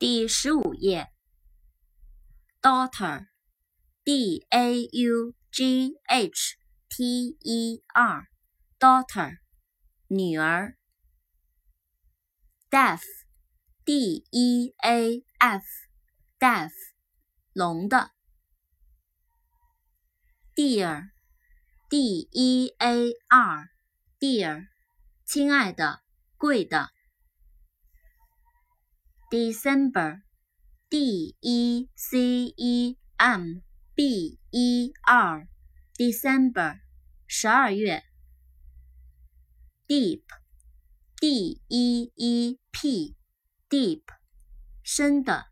第十五页，daughter，d a u g h t e r，daughter，女儿。deaf，d e a f，deaf，聋的。dear，d e a r，dear，亲爱的，贵的。December, D E C E M B E R, December，十二月。Deep, D E E P, Deep，深的。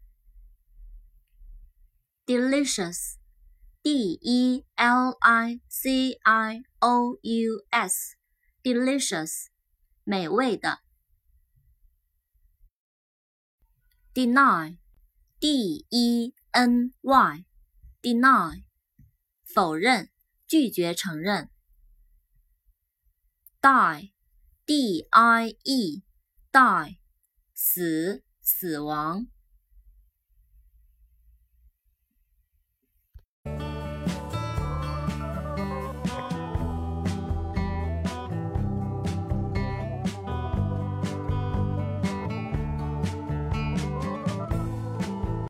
Delicious, D E L I C I O U S, Delicious，美味的。 Deny, d e n y, deny，否认、拒绝承认。die, d i e, die，死、死亡。